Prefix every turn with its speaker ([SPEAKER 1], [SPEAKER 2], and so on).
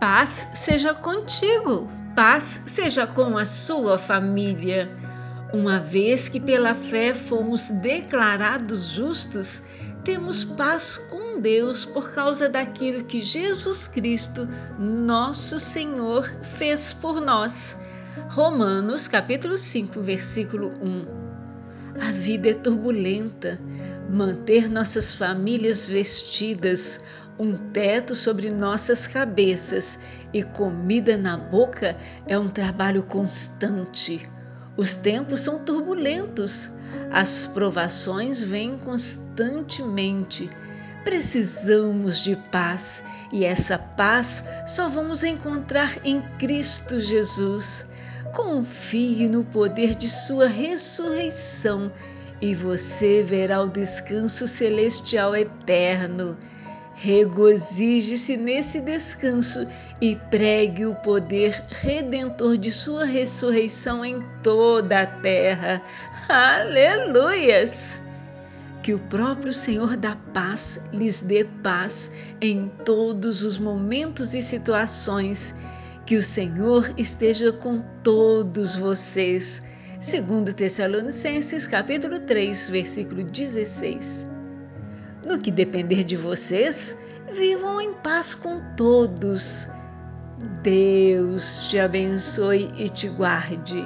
[SPEAKER 1] Paz seja contigo, paz seja com a sua família. Uma vez que pela fé fomos declarados justos, temos paz com Deus por causa daquilo que Jesus Cristo, nosso Senhor, fez por nós. Romanos capítulo 5, versículo 1. A vida é turbulenta. Manter nossas famílias vestidas, um teto sobre nossas cabeças e comida na boca é um trabalho constante. Os tempos são turbulentos, as provações vêm constantemente. Precisamos de paz e essa paz só vamos encontrar em Cristo Jesus. Confie no poder de Sua ressurreição e você verá o descanso celestial eterno. Regozije-se nesse descanso e pregue o poder redentor de sua ressurreição em toda a terra. Aleluias! Que o próprio Senhor da paz lhes dê paz em todos os momentos e situações. Que o Senhor esteja com todos vocês. Segundo Tessalonicenses, capítulo 3, versículo 16. No que depender de vocês, vivam em paz com todos. Deus te abençoe e te guarde.